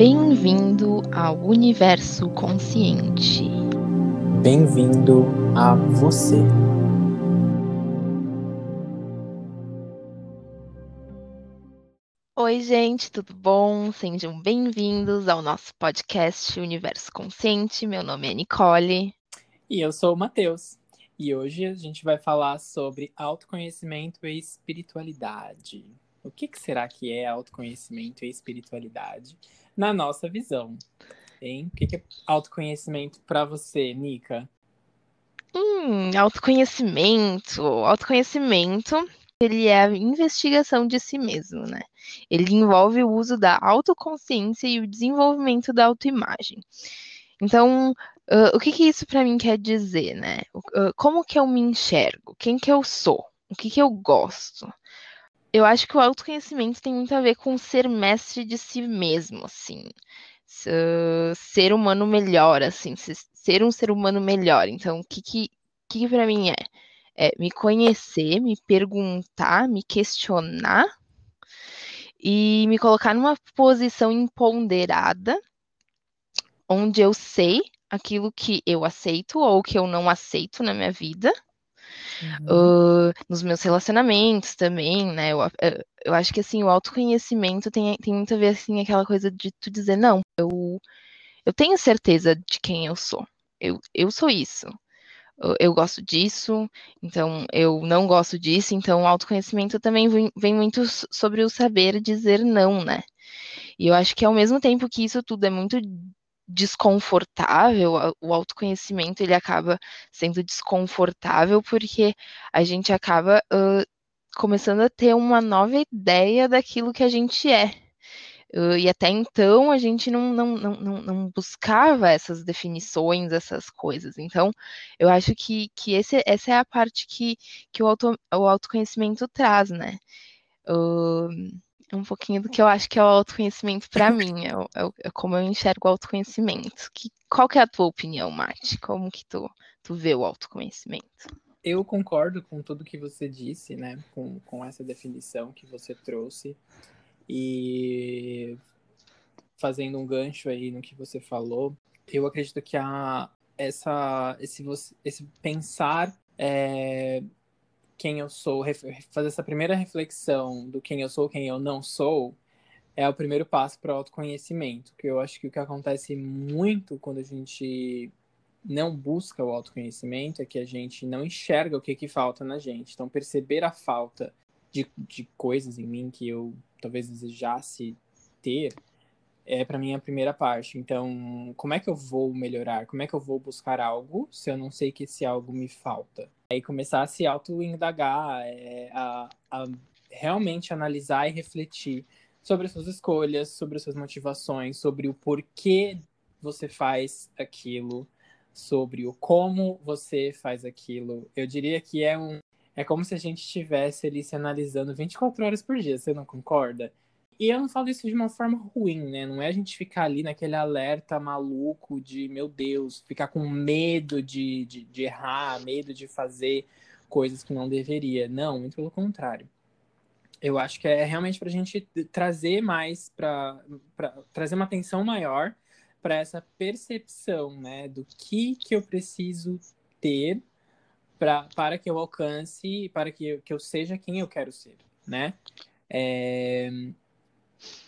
Bem-vindo ao universo consciente. Bem-vindo a você. Oi, gente, tudo bom? Sejam bem-vindos ao nosso podcast Universo Consciente. Meu nome é Nicole. E eu sou o Matheus. E hoje a gente vai falar sobre autoconhecimento e espiritualidade. O que, que será que é autoconhecimento e espiritualidade na nossa visão? Hein? O que, é autoconhecimento para você, Nica? Hum, autoconhecimento. Autoconhecimento, ele é a investigação de si mesmo, né? Ele envolve o uso da autoconsciência e o desenvolvimento da autoimagem. Então, uh, o que, que isso para mim quer dizer, né? Uh, como que eu me enxergo? Quem que eu sou? O que que eu gosto? Eu acho que o autoconhecimento tem muito a ver com ser mestre de si mesmo, assim. ser humano melhor, assim. Ser um ser humano melhor. Então, o que que, que, que para mim é? É me conhecer, me perguntar, me questionar e me colocar numa posição empoderada onde eu sei aquilo que eu aceito ou que eu não aceito na minha vida. Uhum. Uh, nos meus relacionamentos também, né? Eu, eu acho que assim, o autoconhecimento tem, tem muito a ver assim, aquela coisa de tu dizer, não, eu, eu tenho certeza de quem eu sou. Eu, eu sou isso. Eu, eu gosto disso, então eu não gosto disso, então o autoconhecimento também vem, vem muito sobre o saber dizer não, né? E eu acho que ao mesmo tempo que isso tudo é muito desconfortável, o autoconhecimento ele acaba sendo desconfortável porque a gente acaba uh, começando a ter uma nova ideia daquilo que a gente é. Uh, e até então a gente não, não, não, não, buscava essas definições, essas coisas. Então, eu acho que, que esse, essa é a parte que, que o, auto, o autoconhecimento traz, né? Uh, um pouquinho do que eu acho que é o autoconhecimento para mim, é, é, é, como eu enxergo o autoconhecimento. Que, qual que é a tua opinião, Mate? Como que tu, tu vê o autoconhecimento? Eu concordo com tudo que você disse, né? Com, com essa definição que você trouxe. E fazendo um gancho aí no que você falou, eu acredito que a, essa, esse, esse pensar é, quem eu sou, fazer essa primeira reflexão do quem eu sou, quem eu não sou, é o primeiro passo para o autoconhecimento. Que eu acho que o que acontece muito quando a gente não busca o autoconhecimento é que a gente não enxerga o que, que falta na gente. Então, perceber a falta de, de coisas em mim que eu talvez desejasse ter é para mim a primeira parte. Então, como é que eu vou melhorar? Como é que eu vou buscar algo se eu não sei que esse algo me falta? Aí começar a se auto-indagar, é, a, a realmente analisar e refletir sobre as suas escolhas, sobre as suas motivações, sobre o porquê você faz aquilo, sobre o como você faz aquilo. Eu diria que é um é como se a gente estivesse ali se analisando 24 horas por dia, você não concorda? E eu não falo isso de uma forma ruim, né? Não é a gente ficar ali naquele alerta maluco de, meu Deus, ficar com medo de, de, de errar, medo de fazer coisas que não deveria. Não, muito pelo contrário. Eu acho que é realmente para a gente trazer mais, para trazer uma atenção maior para essa percepção, né? Do que, que eu preciso ter pra, para que eu alcance, para que eu, que eu seja quem eu quero ser, né? É,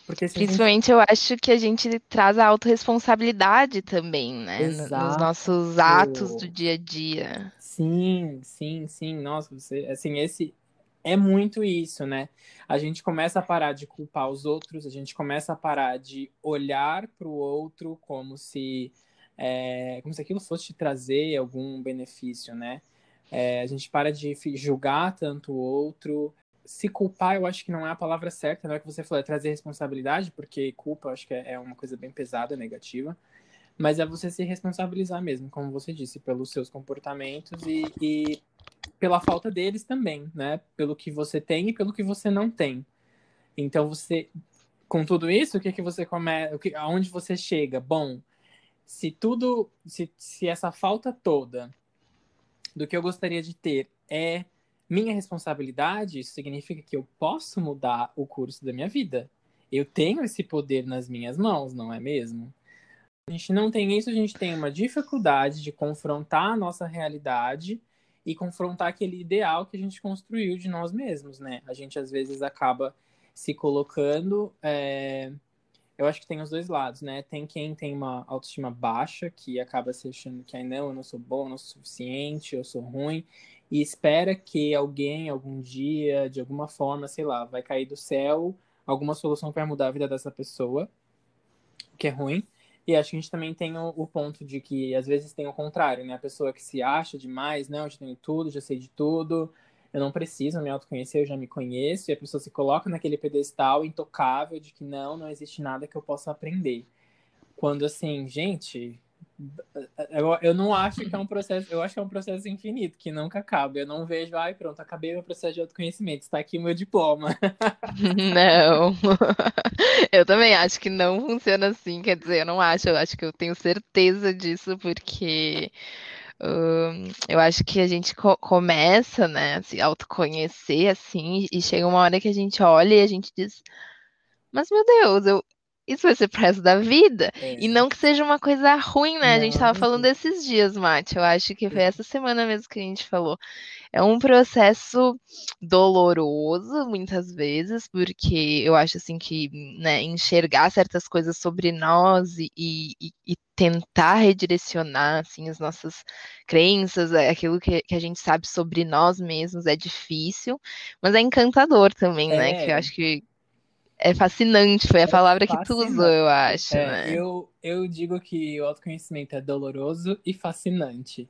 porque Principalmente gente... eu acho que a gente traz a autorresponsabilidade também, né? Exato. Nos nossos atos do dia a dia. Sim, sim, sim. Nossa, você, assim, esse é muito isso, né? A gente começa a parar de culpar os outros, a gente começa a parar de olhar para o outro como se, é, como se aquilo fosse te trazer algum benefício, né? É, a gente para de julgar tanto o outro, se culpar, eu acho que não é a palavra certa, não é que você falou, é trazer responsabilidade, porque culpa eu acho que é, é uma coisa bem pesada, negativa, mas é você se responsabilizar mesmo, como você disse, pelos seus comportamentos e, e pela falta deles também, né? Pelo que você tem e pelo que você não tem. Então você, com tudo isso, o que que você começa, aonde você chega? Bom, se tudo, se, se essa falta toda do que eu gostaria de ter é minha responsabilidade, isso significa que eu posso mudar o curso da minha vida. eu tenho esse poder nas minhas mãos, não é mesmo? A gente não tem isso, a gente tem uma dificuldade de confrontar a nossa realidade e confrontar aquele ideal que a gente construiu de nós mesmos, né? A gente às vezes acaba se colocando. É... Eu acho que tem os dois lados, né? Tem quem tem uma autoestima baixa, que acaba se achando que, ai, não, eu não sou bom, eu não sou suficiente, eu sou ruim, e espera que alguém, algum dia, de alguma forma, sei lá, vai cair do céu alguma solução para mudar a vida dessa pessoa, o que é ruim. E acho que a gente também tem o, o, ponto de que às vezes tem o contrário, né? A pessoa que se acha demais, não, eu já tenho tudo, já sei de tudo, eu não preciso me autoconhecer, eu já me conheço, e a pessoa se coloca naquele pedestal intocável de que não, não existe nada que eu possa aprender. Quando assim, gente, eu, eu não acho que é um processo, eu acho que é um processo infinito, que nunca acaba. Eu não vejo, ai, pronto, acabei meu processo de autoconhecimento, está aqui meu diploma. Não. Eu também acho que não funciona assim, quer dizer, eu não acho, eu acho que eu tenho certeza disso, porque uh, eu acho que a gente co começa, né, se autoconhecer, assim, e chega uma hora que a gente olha e a gente diz, mas meu Deus, eu, isso vai ser pro resto da vida. É. E não que seja uma coisa ruim, né? Não. A gente tava falando desses dias, Mate. Eu acho que foi essa semana mesmo que a gente falou. É um processo doloroso, muitas vezes, porque eu acho assim que né, enxergar certas coisas sobre nós e, e, e, tentar redirecionar assim, as nossas crenças, é, aquilo que, que, a gente sabe sobre nós mesmos é difícil, mas é encantador também, é. né? Que eu acho que é fascinante, foi a é palavra que tu usou, eu acho. É, né? eu, eu digo que o autoconhecimento é doloroso e fascinante.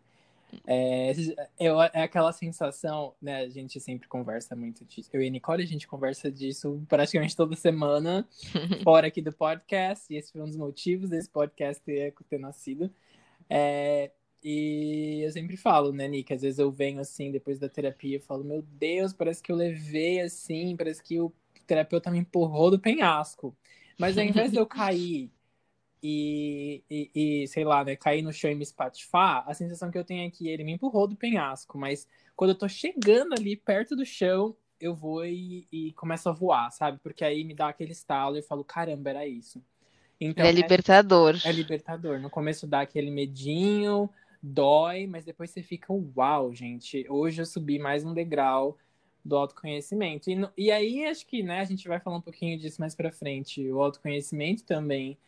É, eu, é aquela sensação, né? A gente sempre conversa muito disso. Eu e a Nicole, a gente conversa disso praticamente toda semana, fora aqui do podcast. E esse foi um dos motivos desse podcast ter, ter nascido. É, e eu sempre falo, né, Nick? Às vezes eu venho assim, depois da terapia, eu falo, meu Deus, parece que eu levei assim, parece que o terapeuta me empurrou do penhasco. Mas ao invés de eu cair e, e, e, sei lá, né, cair no chão e me espatifar, a sensação que eu tenho é que ele me empurrou do penhasco, mas quando eu tô chegando ali perto do chão, eu vou e, e começo a voar, sabe? Porque aí me dá aquele estalo e eu falo, caramba, era isso. Então, é libertador. É, é libertador. No começo dá aquele medinho, dói, mas depois você fica, uau, gente, hoje eu subi mais um degrau do autoconhecimento. E, e aí acho que né, a gente vai falar um pouquinho disso mais para frente. O autoconhecimento também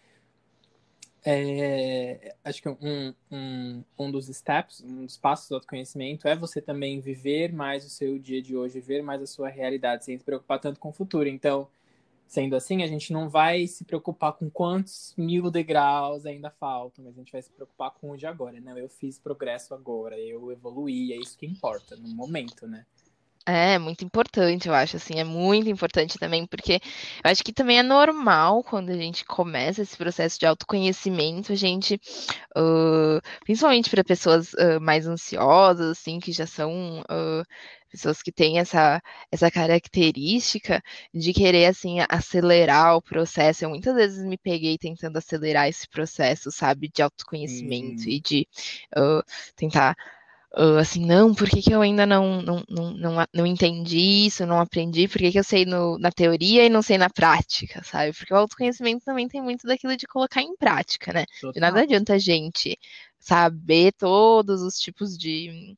é, acho que um, um, um dos steps, um dos passos do autoconhecimento é você também viver mais o seu dia de hoje, viver mais a sua realidade, sem se preocupar tanto com o futuro. Então, sendo assim, a gente não vai se preocupar com quantos mil degraus ainda faltam, mas a gente vai se preocupar com o de agora. Não, eu fiz progresso agora, eu evoluí, é isso que importa no momento, né? É, muito importante, eu acho, assim, é muito importante também, porque eu acho que também é normal quando a gente começa esse processo de autoconhecimento, a gente, uh, principalmente para pessoas uh, mais ansiosas, assim, que já são uh, pessoas que têm essa, essa característica de querer, assim, acelerar o processo. Eu muitas vezes me peguei tentando acelerar esse processo, sabe, de autoconhecimento uhum. e de tentar uh, assim, não, por que, que eu ainda não, não, não, não, não entendi isso, não aprendi, por que, que eu sei no, na teoria e não sei na prática, sabe? Porque o autoconhecimento também tem muito daquilo de colocar em prática, né? Total. De nada adianta a gente saber todos os tipos de,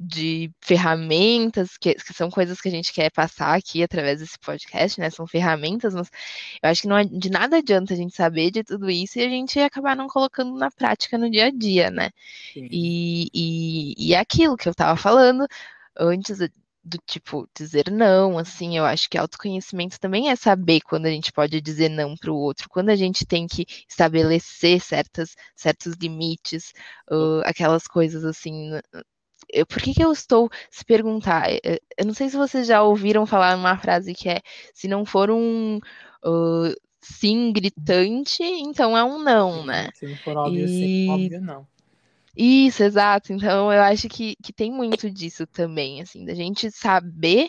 de ferramentas, que, que, são coisas que a gente quer passar aqui através desse podcast, né? São ferramentas, mas eu acho que não, de nada adianta a gente saber de tudo isso e a gente acabar não colocando na prática no dia a dia, né? E, e, e é aquilo que eu tava falando antes do tipo dizer não, assim, eu acho que autoconhecimento também é saber quando a gente pode dizer não para o outro, quando a gente tem que estabelecer certas, certos limites, uh, aquelas coisas assim eu, por que, que eu estou se perguntar? Eu não sei se vocês já ouviram falar uma frase que é se não for um uh, sim gritante, então é um não, né? Se não for óbvio, e... sim, óbvio não. Isso, exato. Então eu acho que, que tem muito disso também, assim, da gente saber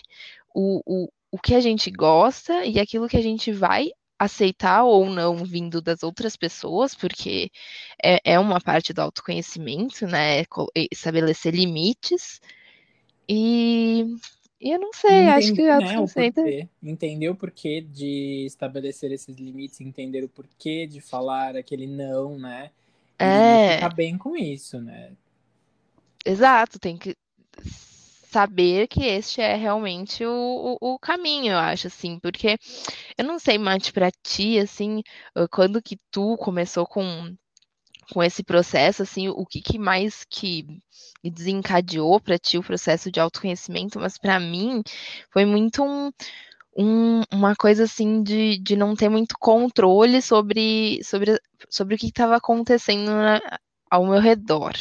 o, o, o que a gente gosta e aquilo que a gente vai aceitar ou não vindo das outras pessoas, porque é, é uma parte do autoconhecimento, né? Estabelecer limites. E, E eu não sei, Entender, acho que o né, o autoconhecimento. porquê. Entender o porquê de estabelecer esses limites, entender o porquê de falar aquele não, né? E É, ficar bem com isso, né? exato, tem que saber que este é realmente o, o, o caminho, eu acho, assim, porque eu não sei, Mate, pra ti, assim, ah, quando que tu começou com, com esse processo, assim, o que, que mais que desencadeou pra ti o processo de autoconhecimento, mas pra mim foi muito um, um- uma coisa assim de, de não ter muito controle sobre, sobre, sobre o que estava acontecendo na- ao meu redor.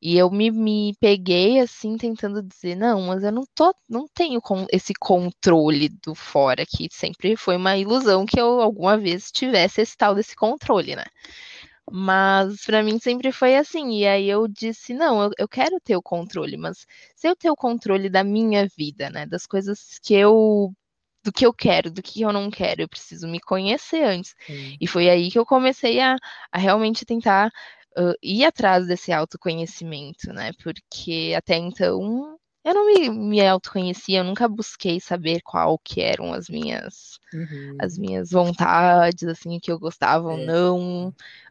E eu me, me peguei assim tentando dizer, não, mas eu não tô, não tenho esse controle do fora, que sempre foi uma ilusão que eu alguma vez tivesse esse tal desse controle, né? Mas pra mim sempre foi assim. E aí eu disse, não, eu, eu quero ter o controle, mas se eu ter o controle da minha vida, né? Das coisas que eu do que eu quero, do que eu não quero. Eu preciso me conhecer antes. Sim. E foi aí que eu comecei a, a realmente tentar uh, ir atrás desse autoconhecimento, né? Porque até então eu não me, me autoconhecia, eu nunca busquei saber qual que eram as minhas Uhum. as minhas vontades, assim, o que eu gostava ou É. não.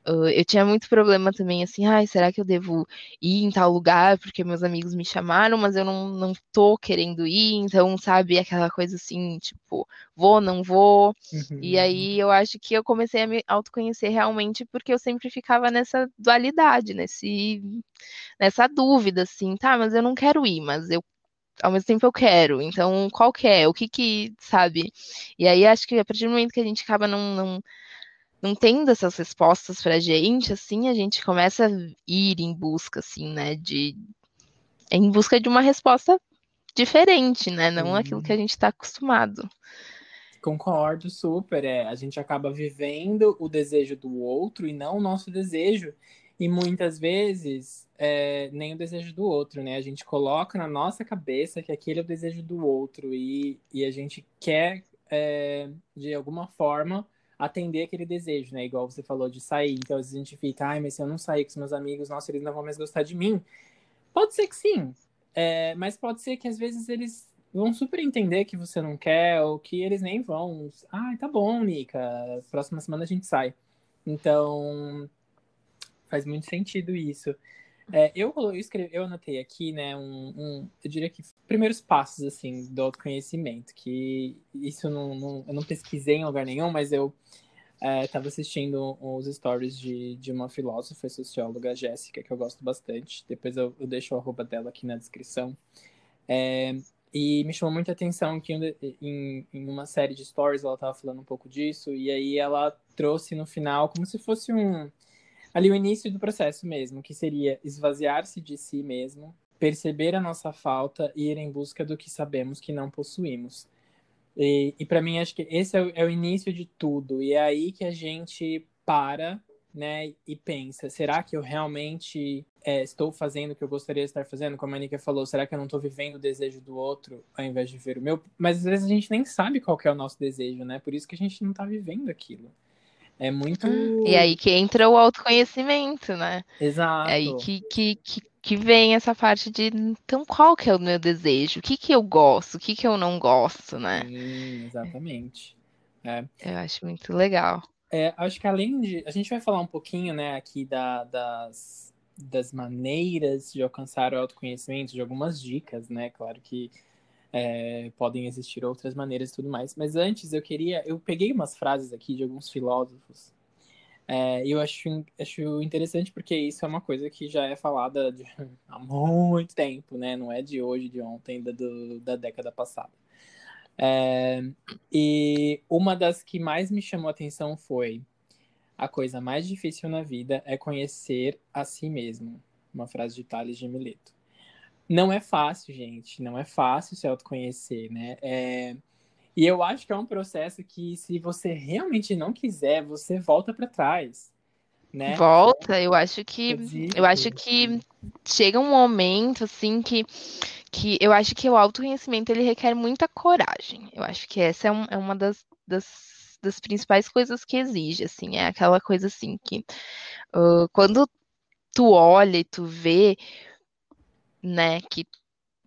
Uh, eu tinha muito problema também, assim, ai, será que eu devo ir em tal lugar porque meus amigos me chamaram, mas eu não, não tô querendo ir, então, sabe, aquela coisa assim, tipo, vou, não vou. Uhum. E aí eu acho que eu comecei a me autoconhecer realmente porque eu sempre ficava nessa dualidade, nesse, nessa dúvida, assim, tá, mas eu não quero ir, mas eu ao mesmo tempo eu quero. Então, qual que é? O que que, sabe? E aí acho que a partir do momento que a gente acaba não, não, não tendo essas respostas pra gente, assim, a gente começa a ir em busca, assim, né, de em busca de uma resposta diferente, né? Não aquilo que a gente tá acostumado. Concordo super. É, a gente acaba vivendo o desejo do outro e não o nosso desejo. E muitas vezes é, nem o desejo do outro, né? A gente coloca na nossa cabeça que aquele é o desejo do outro e, e a gente quer, é, de alguma forma, atender aquele desejo, né? Igual você falou de sair. Então, às vezes a gente fica, ai, mas se eu não sair com os meus amigos, nossa, eles não vão mais gostar de mim. Pode ser que sim, é, mas pode ser que às vezes eles vão super entender que você não quer ou que eles nem vão. Ai, tá bom, Nika, próxima semana a gente sai. Então, faz muito sentido isso. É, eu, eu, escrevi, eu anotei aqui, né, um, um, eu diria que primeiros passos, assim, do autoconhecimento, que isso não, não, eu não pesquisei em lugar nenhum, mas eu estava assistindo os stories de, de uma filósofa e socióloga, Jéssica, que eu gosto bastante, depois eu, eu deixo o arroba dela aqui na descrição, é, e me chamou muita atenção que em, em uma série de stories ela estava falando um pouco disso, e aí ela trouxe no final como se fosse um ali o início do processo mesmo, que seria esvaziar-se de si mesmo, perceber a nossa falta e ir em busca do que sabemos que não possuímos. E, e para mim, acho que esse é o, é o, início de tudo. E é aí que a gente para né, e pensa: será que eu realmente é, estou fazendo o que eu gostaria de estar fazendo? Como a Nika falou, será que eu não estou vivendo o desejo do outro ao invés de ver o meu? Mas às vezes a gente nem sabe qual é o nosso desejo, né? Por isso que a gente não está vivendo aquilo. É muito. E aí que entra o autoconhecimento, né? Exato. É aí que, que, que, que, vem essa parte de então qual que é o meu desejo? O que, que eu gosto? O que, que eu não gosto, né? Sim, exatamente. É. Eu acho muito legal. É, acho que além de. A gente vai falar um pouquinho, né, aqui da, das, das maneiras de alcançar o autoconhecimento, de algumas dicas, né? Claro que é, podem existir outras maneiras e tudo mais. Mas antes eu queria. Eu peguei umas frases aqui de alguns filósofos. É, eu acho, acho interessante porque isso é uma coisa que já é falada de, há muito tempo, né? Não é de hoje, de ontem, da, do, da década passada. É, e uma das que mais me chamou a atenção foi: a coisa mais difícil na vida é conhecer a si mesmo. Uma frase de Tales de Mileto. Não é fácil, gente. Não é fácil se autoconhecer, né? É... E eu acho que é um processo que, se você realmente não quiser, você volta para trás, né? Volta. Eu acho que eu acho que chega um momento assim que que eu acho que o autoconhecimento ele requer muita coragem. Eu acho que essa é, um, é uma das, das, das, principais coisas que exige, assim, é aquela coisa assim que uh, quando tu olha e tu vê né? Que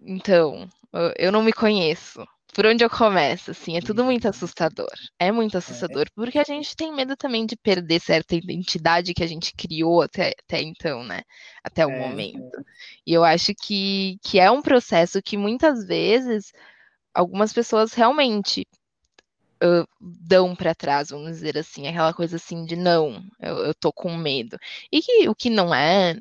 então eu não me conheço. Por onde eu começo, assim, é tudo muito assustador. É muito assustador, é. porque a gente tem medo também de perder certa identidade que a gente criou até, até então, né? Até o é, momento. É. E eu acho que, que é um processo que muitas vezes algumas pessoas realmente uh, dão para trás, vamos dizer assim, aquela coisa assim de não, eu, eu tô com medo. E que o que não é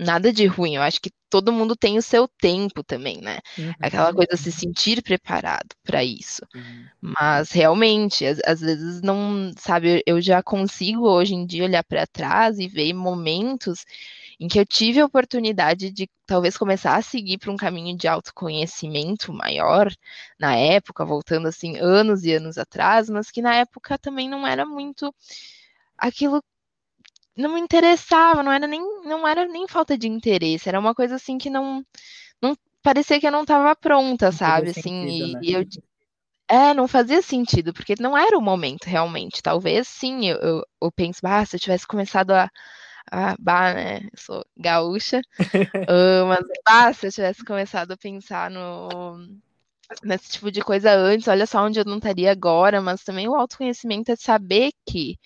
nada de ruim, eu acho que todo mundo tem o seu tempo também, né? Uhum. Aquela coisa se sentir preparado para isso. Uhum. Mas realmente, às, às, vezes não, sabe, eu já consigo hoje em dia olhar para trás e ver momentos em que eu tive a oportunidade de talvez começar a seguir para um caminho de autoconhecimento maior na época, voltando assim anos e anos atrás, mas que na época também não era muito aquilo não me interessava, não era nem não era nem falta de interesse, era uma coisa assim que não não parecia que eu não estava pronta, sabe? Assim, sentido, e, né? e eu é, não fazia sentido, porque não era o momento realmente. Talvez sim, eu, eu, eu penso, ah, se eu tivesse começado a, ah, bah, né? Eu sou gaúcha. uh, mas, bah, se eu tivesse começado a pensar no, nesse tipo de coisa antes, olha só onde eu não estaria agora. Mas também o autoconhecimento é saber que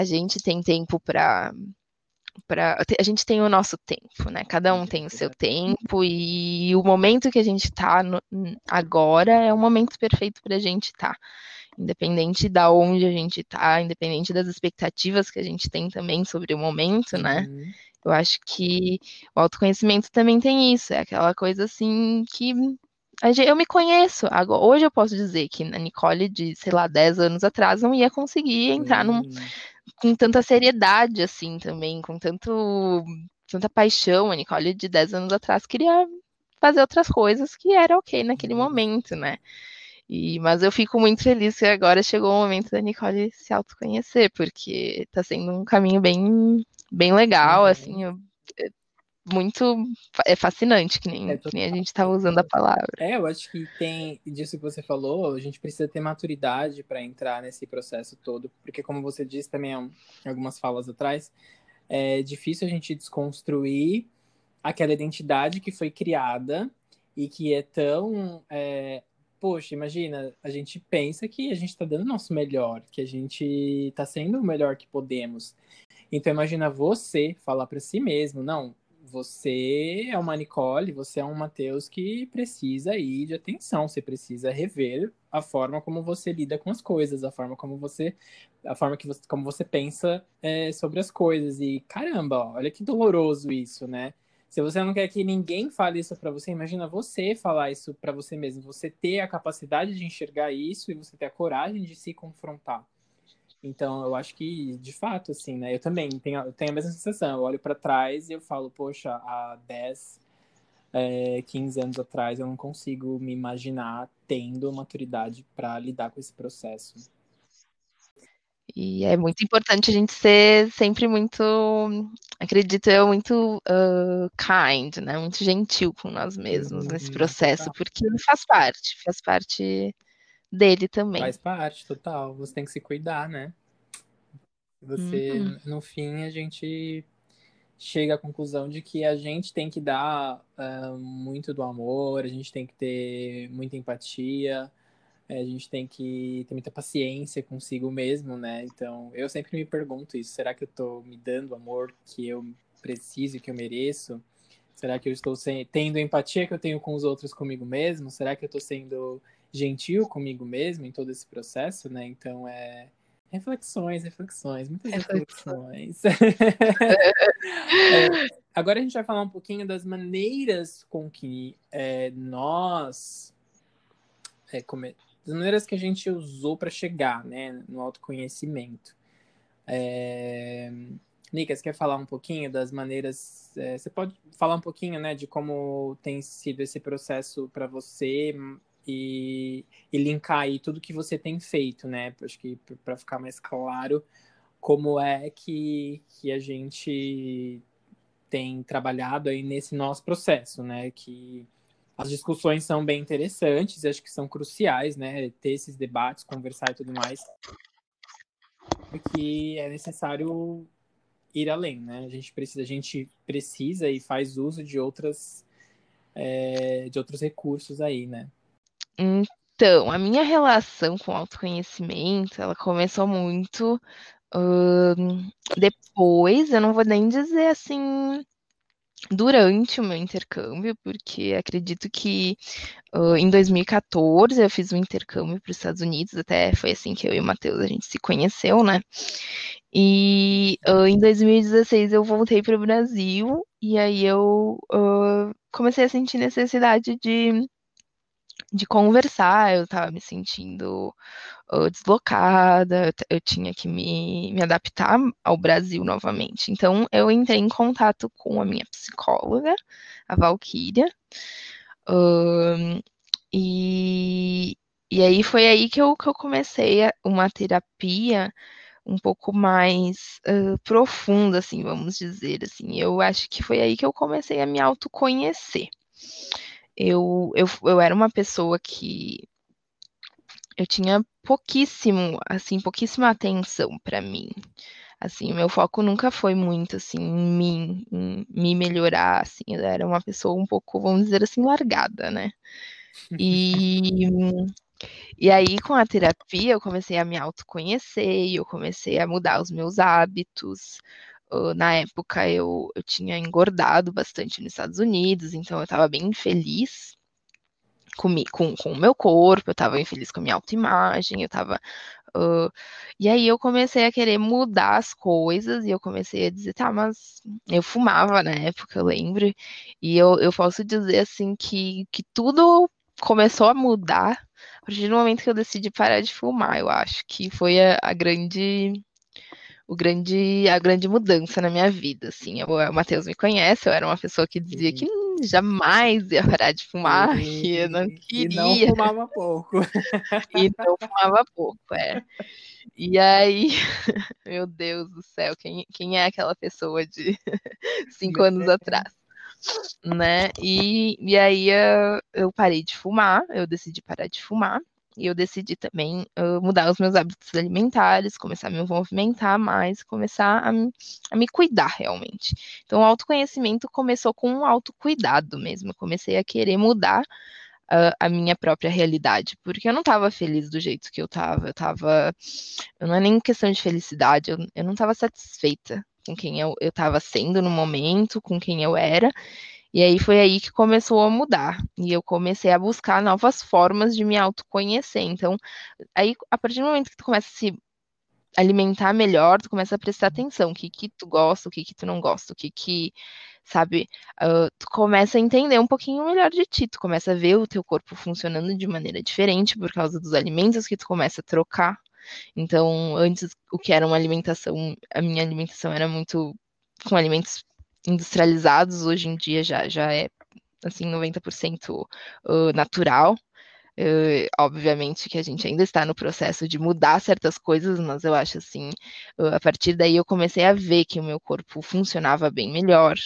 a gente tem tempo para Pra, a gente tem o nosso tempo, né? Cada um tem o seu tempo e o momento que a gente está agora é o momento perfeito para a gente estar. Tá independente da onde a gente está, independente das expectativas que a gente tem também sobre o momento, né? Uhum. Eu acho que o autoconhecimento também tem isso, é aquela coisa assim que eu me conheço. Agora, hoje eu posso dizer que a Nicole de, sei lá, 10 anos atrás não ia conseguir entrar num, com tanta seriedade assim também, com tanto tanta paixão. A Nicole de 10 anos atrás queria fazer outras coisas que era ok naquele uhum. momento, né? E, mas eu fico muito feliz que agora chegou o momento da Nicole se autoconhecer, porque está sendo um caminho bem, bem legal, uhum. assim, eu, muito é fascinante, que nem, é, que nem a gente estava usando a palavra. É, eu acho que tem disso que você falou, a gente precisa ter maturidade para entrar nesse processo todo, porque como você disse também em algumas falas atrás, é difícil a gente desconstruir aquela identidade que foi criada e que é tão é, poxa, imagina, a gente pensa que a gente está dando o nosso melhor, que a gente está sendo o melhor que podemos. Então imagina você falar para si mesmo, não, você é uma Nicole, você é um Matheus que precisa ir de atenção, você precisa rever a forma como você lida com as coisas, a forma como você, a forma que você, como você pensa é, sobre as coisas. E caramba, olha que doloroso isso, né? Se você não quer que ninguém fale isso para você, imagina você falar isso para você mesmo. Você ter a capacidade de enxergar isso e você ter a coragem de se confrontar. Então, eu acho que, de fato, assim, né? Eu também tenho, eu tenho a mesma sensação. Eu olho para trás e eu falo, poxa, há 10, é, 15 anos atrás eu não consigo me imaginar tendo maturidade para lidar com esse processo. E é muito importante a gente ser sempre muito, acredito eu, muito uh, kind, né? Muito gentil com nós mesmos uhum, nesse processo, porque faz parte, faz parte dele também. Faz parte, total. Você tem que se cuidar, né? Você, uhum. no fim, a gente chega à conclusão de que a gente tem que dar uh, muito do amor, a gente tem que ter muita empatia, é, a gente tem que ter muita paciência consigo mesmo, né? Então, eu sempre me pergunto isso: será que eu estou me dando o amor que eu preciso e que eu mereço? Será que eu estou tendo a empatia que eu tenho com os outros comigo mesmo? Será que eu estou sendo gentil comigo mesmo em todo esse processo, né? Então, é. Reflexões, reflexões, muitas reflexões. é, agora a gente vai falar um pouquinho das maneiras com que é, nós é, come das maneiras que a gente usou para chegar né, no autoconhecimento. É... Nica, você quer falar um pouquinho das maneiras? É, você pode falar um pouquinho né, de como tem sido esse processo para você e, e, linkar aí tudo que você tem feito, né? Acho que para ficar mais claro como é que, que a gente tem trabalhado aí nesse nosso processo, né? Que as discussões são bem interessantes, acho que são cruciais, né? Ter esses debates, conversar e tudo mais. Porque é necessário ir além, né? A gente precisa, a gente precisa e faz uso de outras é, de outros recursos aí, né? Então, a minha relação com autoconhecimento, ela começou muito depois, eu não vou nem dizer assim durante o meu intercâmbio, porque acredito que uh, em 2014 eu fiz um intercâmbio para os Estados Unidos, até foi assim que eu e o Matheus a gente se conheceu, né? E uh, em 2016 eu voltei para o Brasil e aí eu uh, comecei a sentir necessidade de, de conversar, eu estava me sentindo deslocada, eu tinha que me, me adaptar ao Brasil novamente. Então, eu entrei em contato com a minha psicóloga, a Valkyria, um, e, e aí foi aí que eu, que eu comecei uma terapia um pouco mais uh, profunda, assim, vamos dizer, assim. Eu acho que foi aí que eu comecei a me autoconhecer. Eu, eu, eu era uma pessoa que eu tinha pouquíssimo, assim, pouquíssima atenção para mim. Assim, meu foco nunca foi muito assim em mim, em me melhorar, assim, eu era uma pessoa um pouco, vamos dizer assim, largada, né? E e aí com a terapia eu comecei a me autoconhecer, eu comecei a mudar os meus hábitos. Na época eu, eu tinha engordado bastante nos Estados Unidos, então eu estava bem feliz com, com, com o meu corpo, eu estava infeliz com a minha autoimagem, eu estava. Uh, e aí eu comecei a querer mudar as coisas e eu comecei a dizer, tá, mas eu fumava na época, eu lembro, e eu, eu posso dizer assim que, que tudo começou a mudar a partir do momento que eu decidi parar de fumar, eu acho que foi a, a grande o grande, a grande mudança na minha vida, assim. Eu, o Matheus me conhece, eu era uma pessoa que dizia que jamais ia parar de fumar, e, que eu não queria. E não fumava pouco. e não fumava pouco, é. E aí, meu Deus do céu, quem, quem é aquela pessoa de cinco anos atrás? Né? E, e aí eu, eu parei de fumar, eu decidi parar de fumar. E eu decidi também uh, mudar os meus hábitos alimentares, começar a me movimentar mais, começar a, a me cuidar realmente. Então, o autoconhecimento começou com um autocuidado mesmo. Eu comecei a querer mudar uh, a minha própria realidade, porque eu não estava feliz do jeito que eu estava. Eu estava. Não é nem questão de felicidade, eu, eu não estava satisfeita com quem eu estava sendo no momento, com quem eu era. E aí foi aí que começou a mudar. E eu comecei a buscar novas formas de me autoconhecer. Então, aí, a partir do momento que tu começa a se alimentar melhor, tu começa a prestar atenção, o que que tu gosta, o que que tu não gosta, o que que, sabe, uh, tu começa a entender um pouquinho melhor de ti, tu começa a ver o teu corpo funcionando de maneira diferente por causa dos alimentos que tu começa a trocar. Então, antes, o que era uma alimentação, a minha alimentação era muito com alimentos industrializados hoje em dia já, já é assim 90% natural. Uh, obviamente que a gente ainda está no processo de mudar certas coisas, mas eu acho assim, a partir daí eu comecei a ver que o meu corpo funcionava bem melhor.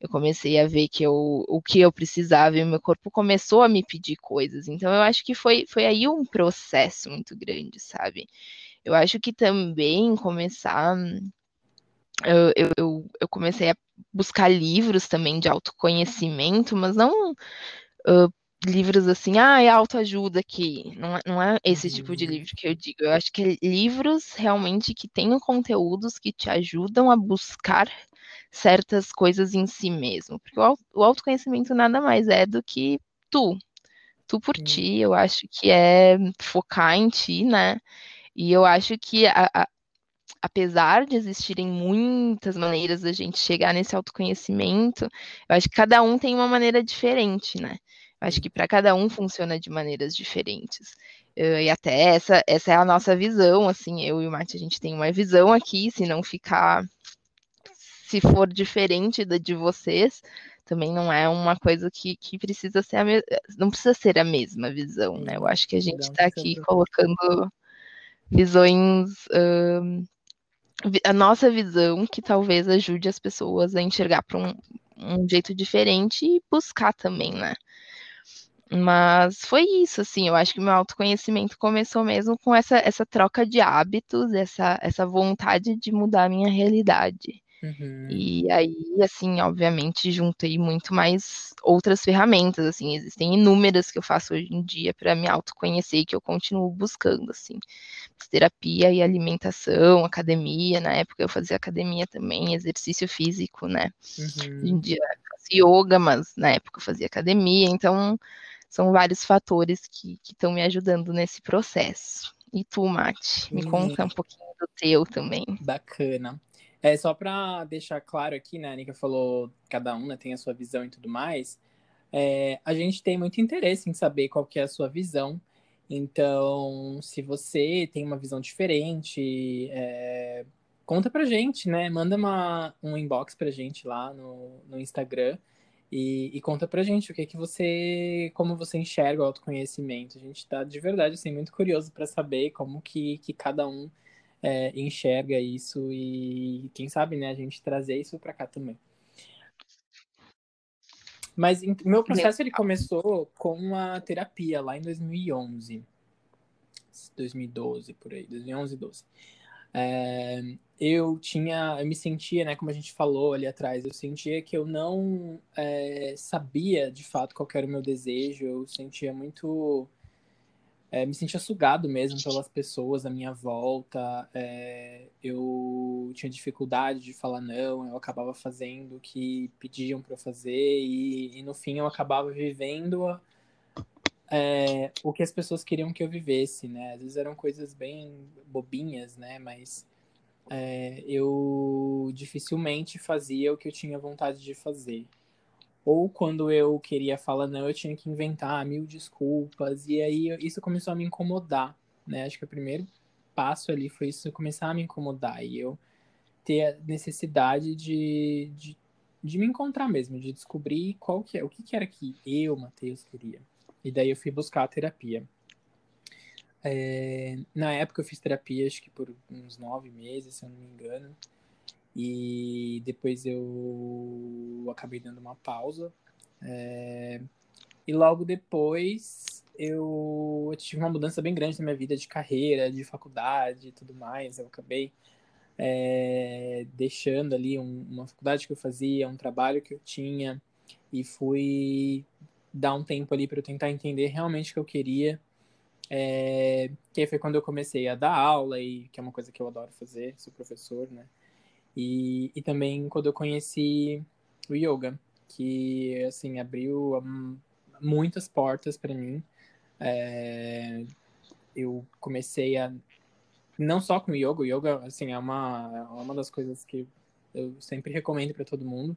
Eu comecei a ver que eu, o que eu precisava e o meu corpo começou a me pedir coisas. Então eu acho que foi, foi aí um processo muito grande, sabe? Eu acho que também começar eu, eu, eu, comecei a buscar livros também de autoconhecimento, mas não uh, livros assim, ah, é autoajuda aqui. Não, é, não é esse tipo de uhum. livro que eu digo. Eu acho que é livros realmente que tenham conteúdos que te ajudam a buscar certas coisas em si mesmo. Porque o, autoconhecimento nada mais é do que tu. Tu por ti, eu acho que é focar em ti, né? E eu acho que a, a apesar de existirem muitas maneiras da gente chegar nesse autoconhecimento, eu acho que cada um tem uma maneira diferente, né? Eu acho que para cada um funciona de maneiras diferentes. Uh, e até essa, essa é a nossa visão, assim, eu e o Mate, a gente tem uma visão aqui, se não ficar, se for diferente da de vocês, também não é uma coisa que, que precisa ser a me... não precisa ser a mesma visão, né? Eu acho que a gente está aqui colocando visões a nossa visão que talvez ajude as pessoas a enxergar para um, um jeito diferente e buscar também, né? Mas foi isso, assim, eu acho que meu autoconhecimento começou mesmo com essa, essa troca de hábitos, essa, essa vontade de mudar a minha realidade. Uhum. E aí, assim, obviamente, juntei muito mais outras ferramentas, assim, existem inúmeras que eu faço hoje em dia para me autoconhecer e que eu continuo buscando, assim, terapia e alimentação, academia, na época eu fazia academia também, exercício físico, né? Uhum. Hoje em uhum. dia eu faço yoga, mas na época eu fazia academia, então são vários fatores que estão me ajudando nesse processo. E tu, Mate, me conta um pouquinho do teu também. Bacana. É, só para deixar claro aqui, né, a Nika falou cada um né, tem a sua visão e tudo mais. É, a gente tem muito interesse em saber qual que é a sua visão. Então, se você tem uma visão diferente, é, conta pra gente, né? Manda uma, um inbox pra gente lá no, no Instagram e, e conta pra gente o que que você, como você enxerga o autoconhecimento. A gente tá de verdade assim muito curioso para saber como que, que cada um é, enxerga isso e quem sabe, né, a gente trazer isso para cá também. Mas meu processo ele começou com a terapia lá em 2011, 2012 por aí, 2011, 12. É, eu tinha, eu me sentia, né, como a gente falou ali atrás, eu sentia que eu não é, sabia de fato qual era o meu desejo, eu sentia muito é, me sentia sugado mesmo pelas pessoas à minha volta. É, eu tinha dificuldade de falar não, eu acabava fazendo o que pediam para eu fazer e, e, no fim eu acabava vivendo é, o que as pessoas queriam que eu vivesse, né? Às vezes eram coisas bem bobinhas, né? Mas é, eu dificilmente fazia o que eu tinha vontade de fazer. Ou quando eu queria falar não, eu tinha que inventar mil desculpas. E aí isso começou a me incomodar, né? Acho que o primeiro passo ali foi isso começar a me incomodar. E eu ter a necessidade de, de, de me encontrar mesmo, de descobrir qual que é, o que, que era que eu, Matheus, queria. E daí eu fui buscar a terapia. É, na época eu fiz terapia, acho que por uns nove meses, se eu não me engano. E depois eu acabei dando uma pausa. É... E logo depois eu... tive uma mudança bem grande na minha vida de carreira, de faculdade e tudo mais. Eu acabei é... deixando ali um, uma faculdade que eu fazia, um trabalho que eu tinha, e fui dar um tempo ali para eu tentar entender realmente o que eu queria. É... Que foi quando eu comecei a dar aula, e que é uma coisa que eu adoro fazer, sou professor, né? E, e também quando eu conheci o yoga, que assim abriu muitas portas para mim. É, eu comecei a não só com yoga, o yoga assim é uma é uma das coisas que eu sempre recomendo para todo mundo,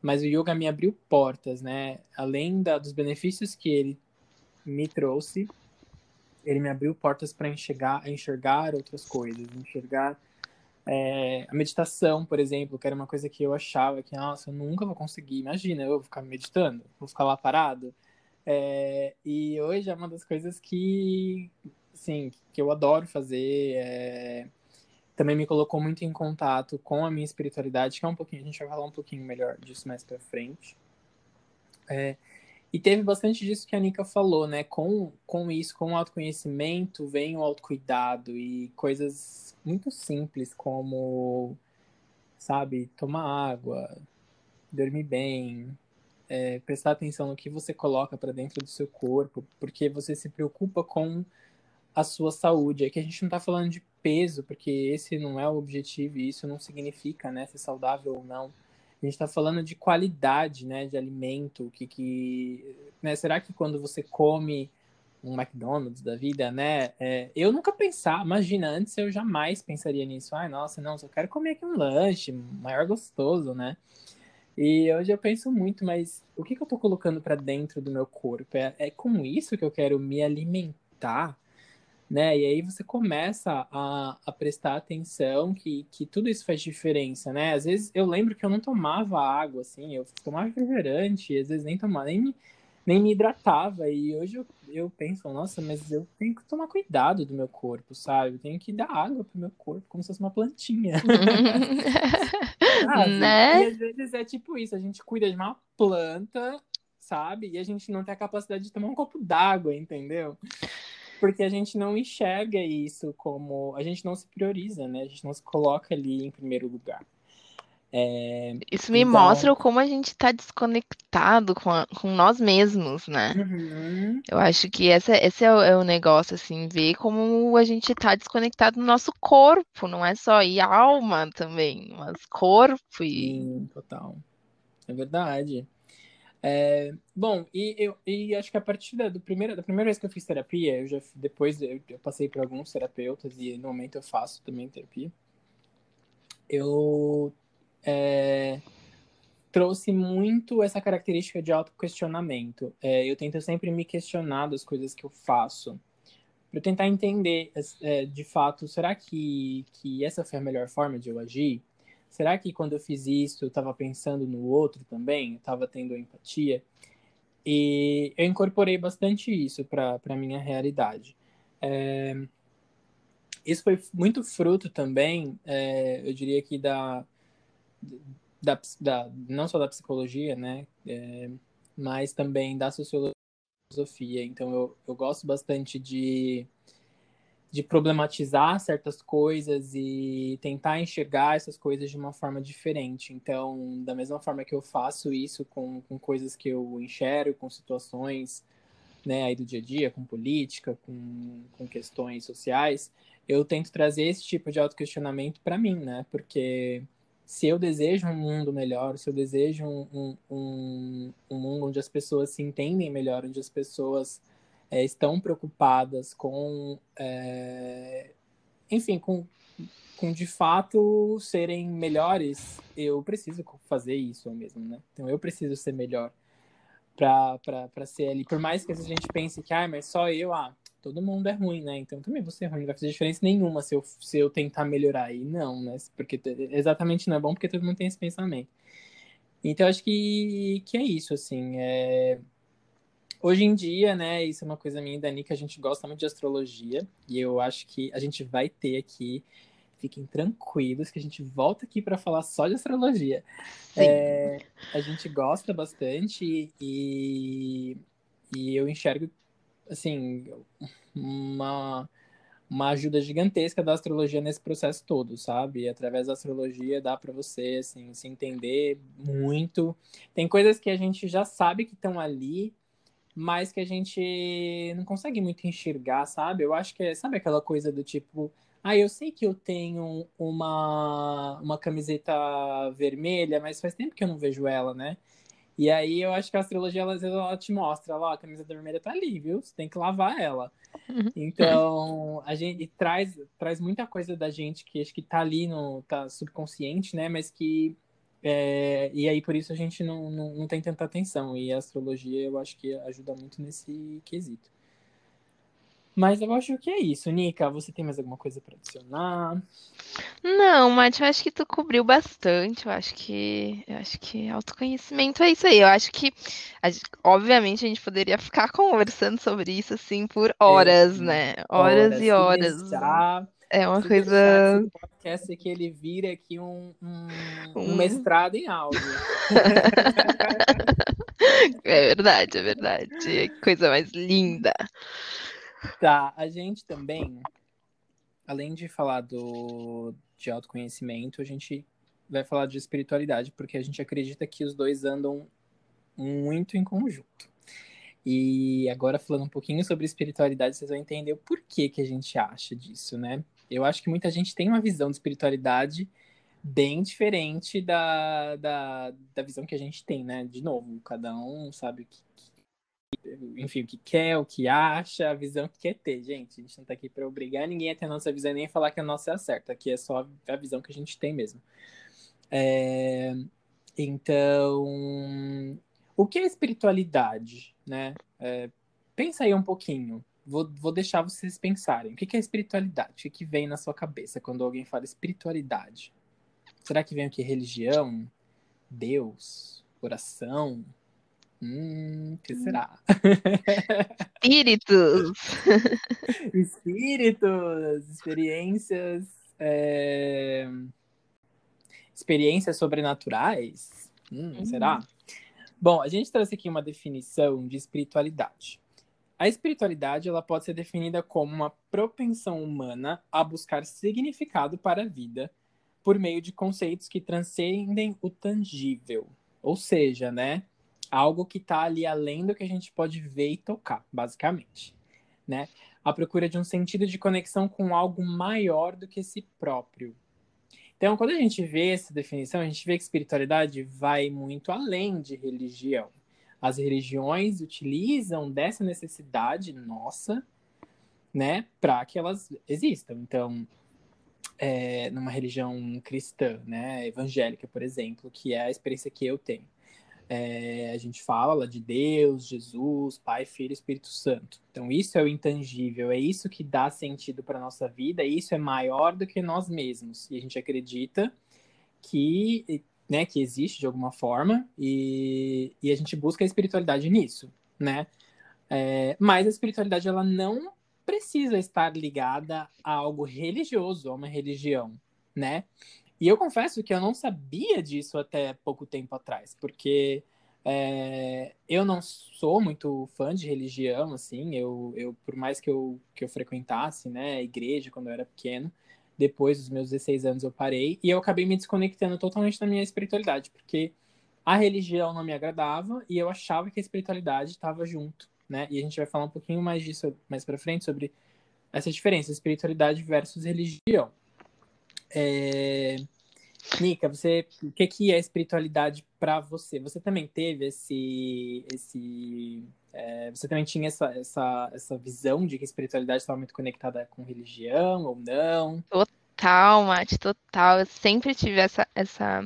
mas o yoga me abriu portas, né? Além da, dos benefícios que ele me trouxe, ele me abriu portas para enxergar, enxergar outras coisas, enxergar é, a meditação, por exemplo, que era uma coisa que eu achava que, nossa, eu nunca vou conseguir. Imagina, eu vou ficar meditando, vou ficar lá parado. É, e hoje é uma das coisas que, assim, que eu adoro fazer. É, também me colocou muito em contato com a minha espiritualidade, que é um pouquinho, a gente vai falar um pouquinho melhor disso mais pra frente. É, e teve bastante disso que a Nika falou, né? Com, com isso, com o autoconhecimento, vem o autocuidado e coisas muito simples como, sabe, tomar água, dormir bem, é, prestar atenção no que você coloca para dentro do seu corpo, porque você se preocupa com a sua saúde. É que a gente não está falando de peso, porque esse não é o objetivo e isso não significa, né, ser saudável ou não a gente está falando de qualidade, né, de alimento, que, que né, será que quando você come um McDonald's da vida, né, é, eu nunca pensava, imagina, antes eu jamais pensaria nisso, ai, nossa, não, só quero comer aqui um lanche, maior gostoso, né, e hoje eu penso muito, mas o que, que eu estou colocando para dentro do meu corpo? É, é com isso que eu quero me alimentar? Né? E aí você começa a, a prestar atenção que, que tudo isso faz diferença, né? Às vezes eu lembro que eu não tomava água, assim, eu tomava refrigerante, às vezes nem tomava, nem me, nem me hidratava. E hoje eu, eu penso, nossa, mas eu tenho que tomar cuidado do meu corpo, sabe? Eu tenho que dar água pro meu corpo, como se fosse uma plantinha. ah, né? E às vezes é tipo isso, a gente cuida de uma planta, sabe? E a gente não tem a capacidade de tomar um copo d'água, entendeu? Porque a gente não enxerga isso como. A gente não se prioriza, né? A gente não se coloca ali em primeiro lugar. É, Isso me então- mostra como a gente está desconectado com, a- com nós mesmos, né? Uhum. Eu acho que essa, esse é o, é o negócio, assim, ver como a gente está desconectado do nosso corpo, não é só, e alma também, mas corpo e. Sim, total. É verdade. É, bom, e eu e acho que a partir da, do primeiro, da primeira vez que eu fiz terapia, eu já depois eu, eu passei por alguns terapeutas e no momento eu faço também terapia. Eu é, trouxe muito essa característica de autoquestionamento. É, eu tento sempre me questionar das coisas que eu faço para tentar entender, é, de fato, será que, que essa foi a melhor forma de eu agir? Será que quando eu fiz isso eu estava pensando no outro também? Eu estava tendo empatia? E eu incorporei bastante isso para a minha realidade. É, isso foi muito fruto também, é, eu diria que da, da, da, não só da psicologia, né, é, mas também da sociologia. Então eu, eu gosto bastante de de problematizar certas coisas e tentar enxergar essas coisas de uma forma diferente. Então, da mesma forma que eu faço isso com, com coisas que eu enxergo, com situações né, aí do dia a dia, com política, com, com questões sociais, eu tento trazer esse tipo de autoquestionamento para mim, né? Porque se eu desejo um mundo melhor, se eu desejo um, um, um mundo onde as pessoas se entendem melhor, onde as pessoas é, estão preocupadas com, é, enfim, com, com de fato serem melhores, eu preciso fazer isso mesmo, né? Então eu preciso ser melhor para ser ali. Por mais que a gente pense que, ah, mas só eu, ah, todo mundo é ruim, né? Então também vou ser ruim, não vai fazer diferença nenhuma se eu, se eu tentar melhorar. E não, né? Porque exatamente não é bom porque todo mundo tem esse pensamento. Então acho que, que é isso, assim. É Hoje em dia, né, isso é uma coisa minha e da Nika, a gente gosta muito de astrologia, e eu acho que a gente vai ter aqui, fiquem tranquilos, que a gente volta aqui para falar só de astrologia. É, a gente gosta bastante e, e eu enxergo, assim, uma, uma ajuda gigantesca da astrologia nesse processo todo, sabe? Através da astrologia dá para você, assim, se entender muito. Tem coisas que a gente já sabe que estão ali, mas que a gente não consegue muito enxergar, sabe? Eu acho que é, sabe aquela coisa do tipo, ah, eu sei que eu tenho uma, uma camiseta vermelha, mas faz tempo que eu não vejo ela, né? E aí eu acho que a astrologia, às vezes, ela te mostra, lá, a camiseta vermelha tá ali, viu? Você tem que lavar ela. Uhum. Então, a gente traz, traz muita coisa da gente que acho que tá ali no tá subconsciente, né? Mas que é, e aí, por isso, a gente não, não, não, tem tanta atenção. E a astrologia, eu acho que ajuda muito nesse quesito. Mas eu acho que é isso. Nika, você tem mais alguma coisa para adicionar? Não, Mate, eu acho que tu cobriu bastante. Eu acho que eu acho que autoconhecimento é isso aí. Eu acho que, obviamente, a gente poderia ficar conversando sobre isso assim por horas, é, né? Horas, horas e horas. Deixar, é uma coisa. Esse podcast que ele vira aqui um, um, um mestrado em áudio. é verdade, é verdade. Coisa mais linda. Tá, a gente também, além de falar do, de autoconhecimento, a gente vai falar de espiritualidade, porque a gente acredita que os dois andam muito em conjunto. E agora falando um pouquinho sobre espiritualidade, vocês vão entender o porquê que a gente acha disso, né? Eu acho que muita gente tem uma visão de espiritualidade bem diferente da, da, da visão que a gente tem, né? De novo, cada um sabe o que, enfim, o que quer, o que acha, a visão que quer ter, gente. A gente não tá aqui para obrigar ninguém a ter a nossa visão nem falar que a nossa é a certa. Aqui é só a visão que a gente tem mesmo. É... Então, o que é espiritualidade, né? É... Pensa aí um pouquinho vou, vou deixar vocês pensarem. O que é espiritualidade? O que vem na sua cabeça quando alguém fala espiritualidade? Será que vem o que? Religião? Deus? Oração? Hum, o que será? Espíritos! Espíritos! Experiências. É... Experiências sobrenaturais? Hum, hum. Será? Bom, a gente trouxe aqui uma definição de espiritualidade. A espiritualidade ela pode ser definida como uma propensão humana a buscar significado para a vida, por meio de conceitos que transcendem o tangível. Ou seja, né? Algo que está ali além do que a gente pode ver e tocar, basicamente. Né? A procura de um sentido de conexão com algo maior do que si próprio. Então, quando a gente vê essa definição, a gente vê que espiritualidade vai muito além de religião. As religiões utilizam dessa necessidade nossa, né, para que elas existam. Então, é, numa religião cristã, né, evangélica, por exemplo, que é a experiência que eu tenho. É, a gente fala de Deus, Jesus, Pai, Filho Espírito Santo. Então, isso é o intangível, é isso que dá sentido para nossa vida, isso é maior do que nós mesmos. E a gente acredita que, né, que existe de alguma forma, e, e a gente busca a espiritualidade nisso, né? É, mas a espiritualidade, ela não precisa estar ligada a algo religioso, a uma religião, né? E eu confesso que eu não sabia disso até pouco tempo atrás, porque é, eu não sou muito fã de religião, assim, eu, eu por mais que eu, que eu frequentasse, né, a igreja quando eu era pequeno, depois dos meus 16 anos eu parei e eu acabei me desconectando totalmente da minha espiritualidade, porque a religião não me agradava e eu achava que a espiritualidade estava junto, né? E a gente vai falar um pouquinho mais disso mais para frente sobre essa diferença, espiritualidade versus religião. É... Nica, você, o que, que é espiritualidade para você? Você também teve esse, esse, é, você também tinha essa, essa, essa visão de que espiritualidade estava muito conectada com religião ou não? Total, Mate, total. Eu sempre tive essa, essa,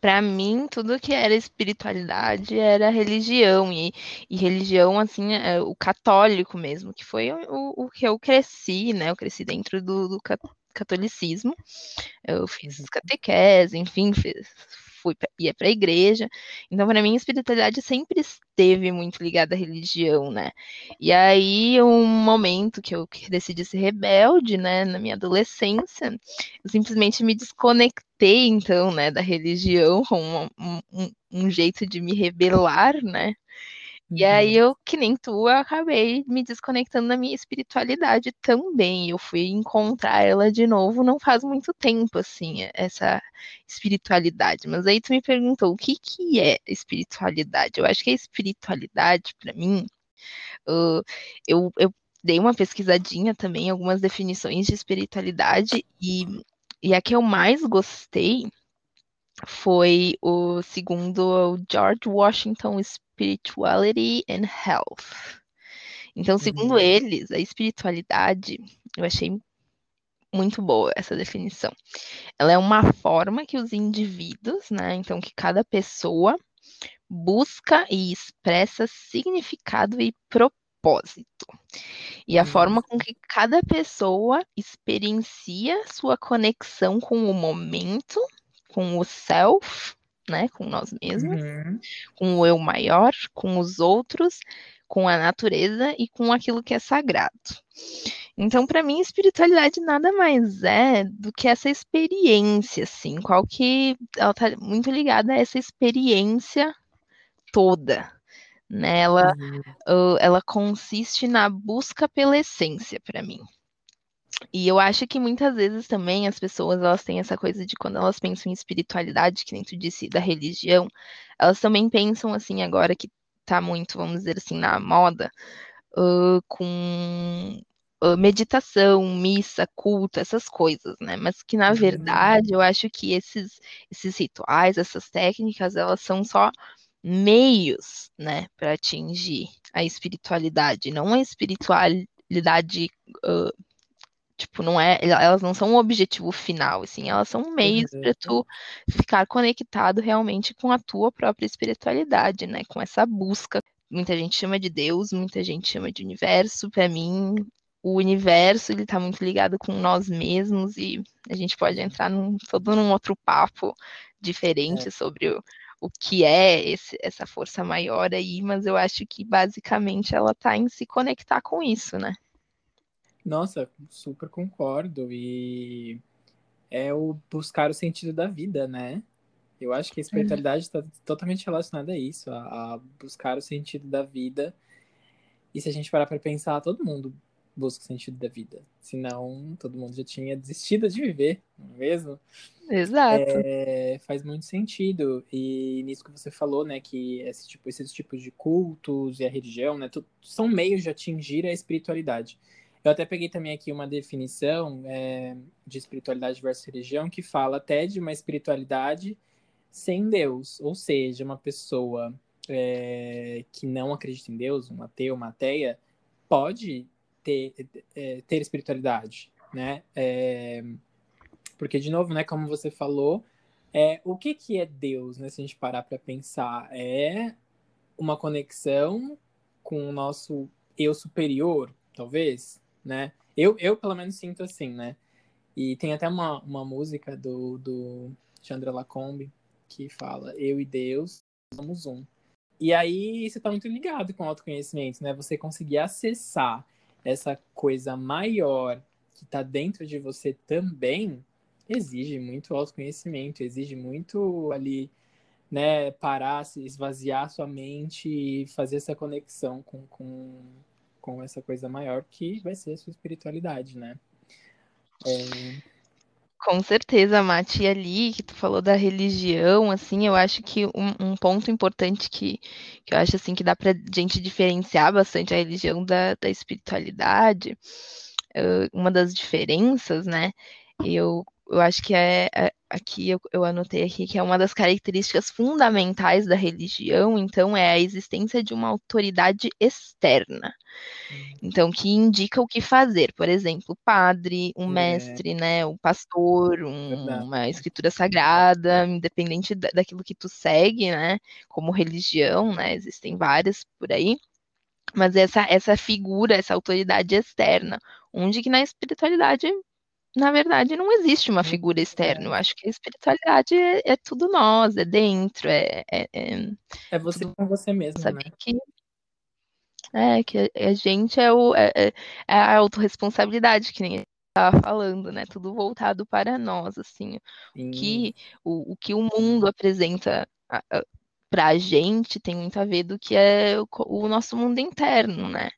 para mim, tudo que era espiritualidade era religião, e, e religião, assim, é, o católico mesmo, que foi o, o, que eu cresci, né? Eu cresci dentro do, do catolicismo, eu fiz catequese, enfim, fiz, fui ia para a igreja. Então, para mim, a espiritualidade sempre esteve muito ligada à religião, né? E aí, um momento que eu decidi ser rebelde, né, na minha adolescência, eu simplesmente me desconectei, então, né, da religião, um, um, um jeito de me rebelar, né? E aí uhum. eu, que nem tu, eu acabei me desconectando da minha espiritualidade também. Eu fui encontrar ela de novo não faz muito tempo, assim, essa espiritualidade. Mas aí tu me perguntou o que que é espiritualidade? Eu acho que a espiritualidade, para mim, uh, eu, eu dei uma pesquisadinha também, algumas definições de espiritualidade, e, e a que eu mais gostei foi o segundo George Washington Spirituality and Health. Então, segundo uhum. eles, a espiritualidade, eu achei muito boa essa definição. Ela é uma forma que os indivíduos, né, então que cada pessoa busca e expressa significado e propósito. E a uhum. forma com que cada pessoa experiencia sua conexão com o momento com o self, né, com nós mesmos, uhum. com o eu maior, com os outros, com a natureza e com aquilo que é sagrado. Então, para mim, espiritualidade nada mais é do que essa experiência, assim, qual que ela tá muito ligada a essa experiência toda, né? Ela, uhum. uh, ela consiste na busca pela essência, para mim. E eu acho que muitas vezes também as pessoas elas têm essa coisa de quando elas pensam em espiritualidade, que nem tu disse, da religião, elas também pensam assim, agora que tá muito, vamos dizer assim, na moda, uh, com uh, meditação, missa, culto, essas coisas, né? Mas que na uhum. verdade eu acho que esses, esses rituais, essas técnicas, elas são só meios, né, para atingir a espiritualidade, não a espiritualidade uh, Tipo, não é, elas não são um objetivo final, assim, elas são meios uhum. para tu ficar conectado realmente com a tua própria espiritualidade, né? Com essa busca. Muita gente chama de Deus, muita gente chama de universo. Para mim, o universo ele tá muito ligado com nós mesmos e a gente pode entrar num todo num outro papo diferente é. sobre o, o que é esse, essa força maior aí, mas eu acho que basicamente ela tá em se conectar com isso, né? Nossa, super concordo. E é o buscar o sentido da vida, né? Eu acho que a espiritualidade está totalmente relacionada a isso, a, a, buscar o sentido da vida. E se a gente parar para pensar, todo mundo busca o sentido da vida. Senão, todo mundo já tinha desistido de viver, não é mesmo? Exato. É, faz muito sentido. E nisso que você falou, né, que esse tipo, esses tipos de cultos e a religião, né, são meios de atingir a espiritualidade. Eu até peguei também aqui uma definição é, de espiritualidade versus religião que fala até de uma espiritualidade sem Deus, ou seja, uma pessoa é, que não acredita em Deus, um ateu, uma ateia, pode ter, é, ter espiritualidade, né? É, porque, de novo, né, como você falou, é, o que, que é Deus, né? Se a gente parar para pensar, é uma conexão com o nosso eu superior, talvez, né? Eu, eu pelo menos sinto assim, né? E tem até uma, uma música do, do Chandra Lacombe que fala eu e Deus somos um. E aí isso está muito ligado com o autoconhecimento, né? Você conseguir acessar essa coisa maior que está dentro de você também exige muito autoconhecimento, exige muito ali, né, parar, se esvaziar sua mente e fazer essa conexão com, com, com essa coisa maior que vai ser a sua espiritualidade, né? É... Com certeza, Mati, e ali que tu falou da religião, assim, eu acho que um, um ponto importante que, que eu acho assim que dá pra gente diferenciar bastante a religião da, da espiritualidade, uma das diferenças, né? Eu, eu acho que é, é aqui eu, eu, anotei aqui que é uma das características fundamentais da religião, então é a existência de uma autoridade externa. Então, que indica o que fazer. Por exemplo, o padre, um é. mestre, né? O pastor, um, uma escritura sagrada, independente da, daquilo que tu segue, né? Como religião, né? Existem várias por aí. Mas essa, essa figura, essa autoridade externa, onde que na espiritualidade na verdade, não existe uma figura externa. Eu acho que a espiritualidade é, é tudo nós, é dentro, é. É, é, é você com você mesmo. Saber né? que. É, que a gente é, o, é, é, é a autorresponsabilidade, que nem estava falando, né? Tudo voltado para nós, assim. O que o, o que o mundo apresenta para a gente tem muito a ver do que é o, o nosso mundo interno, né?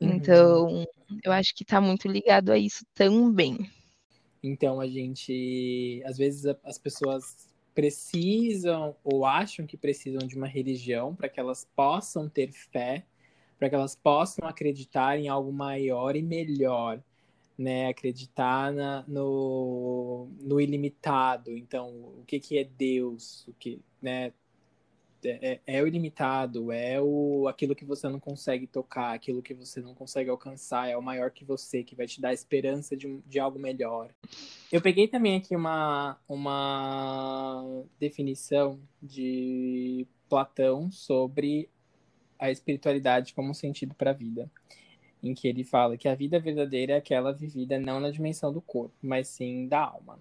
Uhum. Então, eu acho que está muito ligado a isso também. Então a gente, às vezes as pessoas precisam ou acham que precisam de uma religião para que elas possam ter fé, para que elas possam acreditar em algo maior e melhor, né? Acreditar na, no, no ilimitado. Então, o que, que é Deus? O que, né? É, é, é, o ilimitado, é o aquilo que você não consegue tocar, aquilo que você não consegue alcançar, é o maior que você, que vai te dar esperança de, de algo melhor. Eu peguei também aqui uma, uma definição de Platão sobre a espiritualidade como sentido para a vida, em que ele fala que a vida verdadeira é aquela vivida não na dimensão do corpo, mas sim da alma.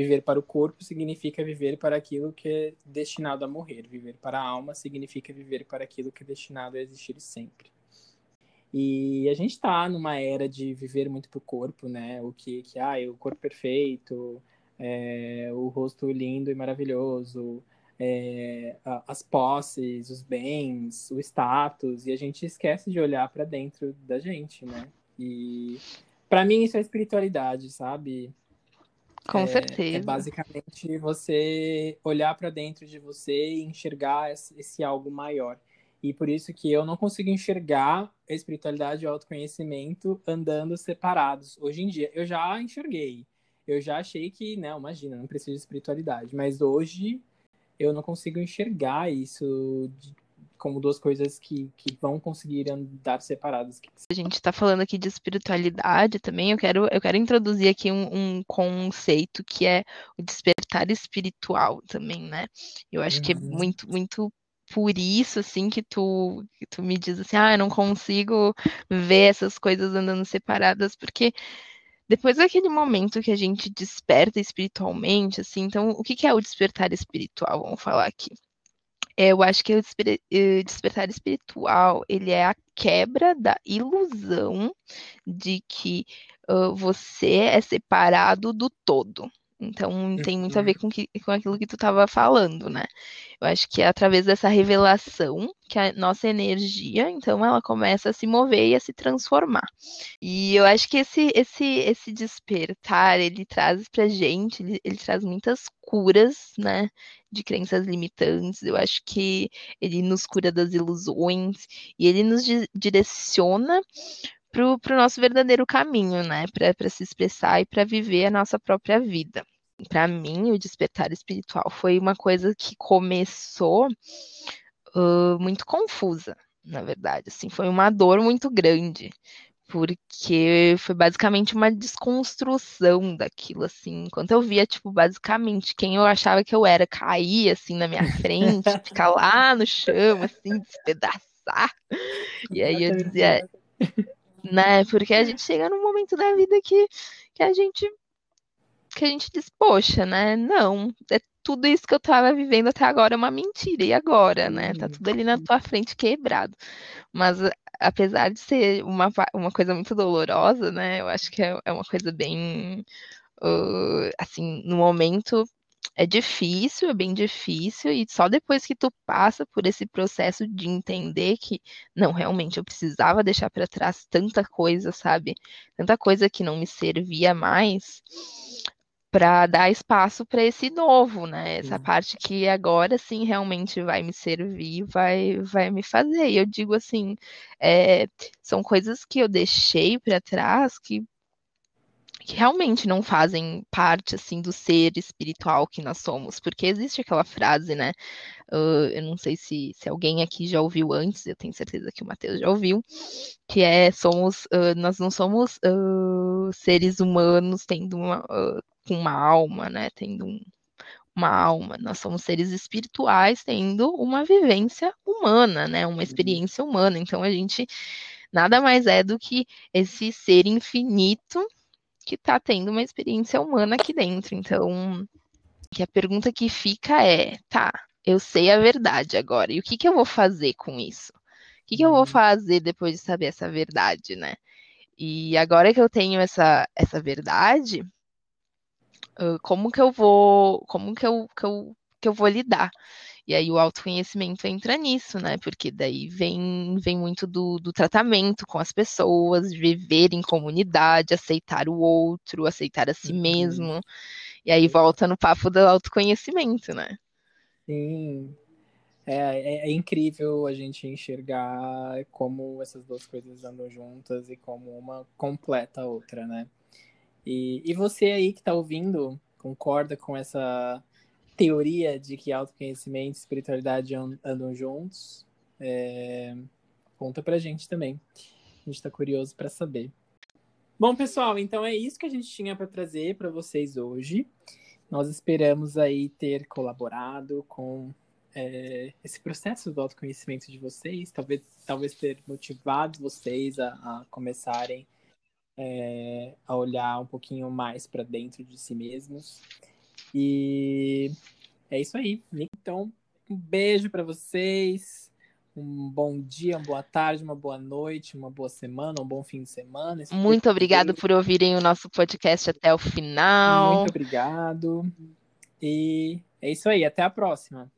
Viver para o corpo significa viver para aquilo que é destinado a morrer. Viver para a alma significa viver para aquilo que é destinado a existir sempre. E a gente está numa era de viver muito para o corpo, né? O que, que ah, o corpo perfeito, é, o rosto lindo e maravilhoso, é, as posses, os bens, o status, e a gente esquece de olhar para dentro da gente, né? E para mim isso é espiritualidade, sabe? Com é, certeza. É basicamente você olhar para dentro de você e enxergar esse algo maior. E por isso que eu não consigo enxergar a espiritualidade e o autoconhecimento andando separados. Hoje em dia, eu já enxerguei. Eu já achei que, não, imagina, não preciso de espiritualidade. Mas hoje eu não consigo enxergar isso como duas coisas que, que vão conseguir andar separadas. A gente está falando aqui de espiritualidade também, eu quero, eu quero introduzir aqui um, um conceito que é o despertar espiritual também, né? Eu acho uhum. que é uhum. muito, muito por isso, assim, que tu, que tu me diz assim, ah, eu não consigo ver essas coisas andando separadas, porque depois daquele momento que a gente desperta espiritualmente, assim, então, o que, que é o despertar espiritual? Vamos falar aqui. É, eu acho que o eh, despertar espiritual, ele é a quebra da ilusão de que uh, você é separado do todo. Então tem muito a ver com, que, com aquilo que tu estava falando, né? Eu acho que é através dessa revelação que a nossa energia, então, ela começa a se mover e a se transformar. E eu acho que esse esse esse despertar, ele traz pra gente, ele, ele traz muitas curas, né? De crenças limitantes. Eu acho que ele nos cura das ilusões e ele nos direciona para o nosso verdadeiro caminho, né? Para se expressar e para viver a nossa própria vida. Para mim, o despertar espiritual foi uma coisa que começou uh, muito confusa, na verdade. Assim, foi uma dor muito grande, porque foi basicamente uma desconstrução daquilo, assim. Enquanto eu via, tipo, basicamente, quem eu achava que eu era cair, assim, na minha frente, ficar lá no chão, assim, despedaçar. E aí eu dizia, né? Porque a gente chega num momento da vida que, que a gente que a gente diz, poxa, né? Não, é tudo isso que eu tava vivendo até agora é uma mentira. E agora, né? Tá tudo ali na tua frente quebrado. Mas apesar de ser uma, uma coisa muito dolorosa, né? Eu acho que é, é uma coisa bem uh, assim, no momento é difícil, é bem difícil, e só depois que tu passa por esse processo de entender que, não, realmente eu precisava deixar para trás tanta coisa, sabe? Tanta coisa que não me servia mais, para dar espaço para esse novo, né? Essa sim. parte que agora sim realmente vai me servir, vai, vai me fazer. E eu digo assim, é, são coisas que eu deixei para trás que que realmente não fazem parte assim do ser espiritual que nós somos, porque existe aquela frase, né? Uh, eu não sei se, se alguém aqui já ouviu antes, eu tenho certeza que o Matheus já ouviu, que é somos, uh, nós não somos uh, seres humanos tendo uma, com uma alma, né? Tendo um, uma alma, nós somos seres espirituais tendo uma vivência humana, né? Uma uhum. experiência humana. Então a gente nada mais é do que esse ser infinito que está tendo uma experiência humana aqui dentro. Então, que a pergunta que fica é, tá, eu sei a verdade agora, e o que, que eu vou fazer com isso? O que, que eu vou uhum. fazer depois de saber essa verdade, né? E agora que eu tenho essa, essa verdade, como que eu vou, como que eu, que eu, que eu vou lidar? E aí o autoconhecimento entra nisso, né? Porque daí vem, vem muito do, do tratamento com as pessoas, viver em comunidade, aceitar o outro, aceitar a si uhum. mesmo. E aí volta no papo do autoconhecimento, né? Sim. É, é, é, incrível a gente enxergar como essas duas coisas andam juntas e como uma completa a outra, né? E, e você aí que está ouvindo, concorda com essa teoria de que autoconhecimento e espiritualidade andam juntos. É... Conta pra gente também. A gente tá curioso para saber. Bom, pessoal, então é isso que a gente tinha para trazer para vocês hoje. Nós esperamos aí ter colaborado com é, esse processo do autoconhecimento de vocês, talvez, talvez ter motivado vocês a, a começarem é, a olhar um pouquinho mais para dentro de si mesmos. E é isso aí. Então, um beijo para vocês. Um bom dia, uma boa tarde, uma boa noite, uma boa semana, um bom fim de semana. Muito obrigado por ouvirem o nosso podcast até o final. Muito obrigado. E é isso aí. Até a próxima.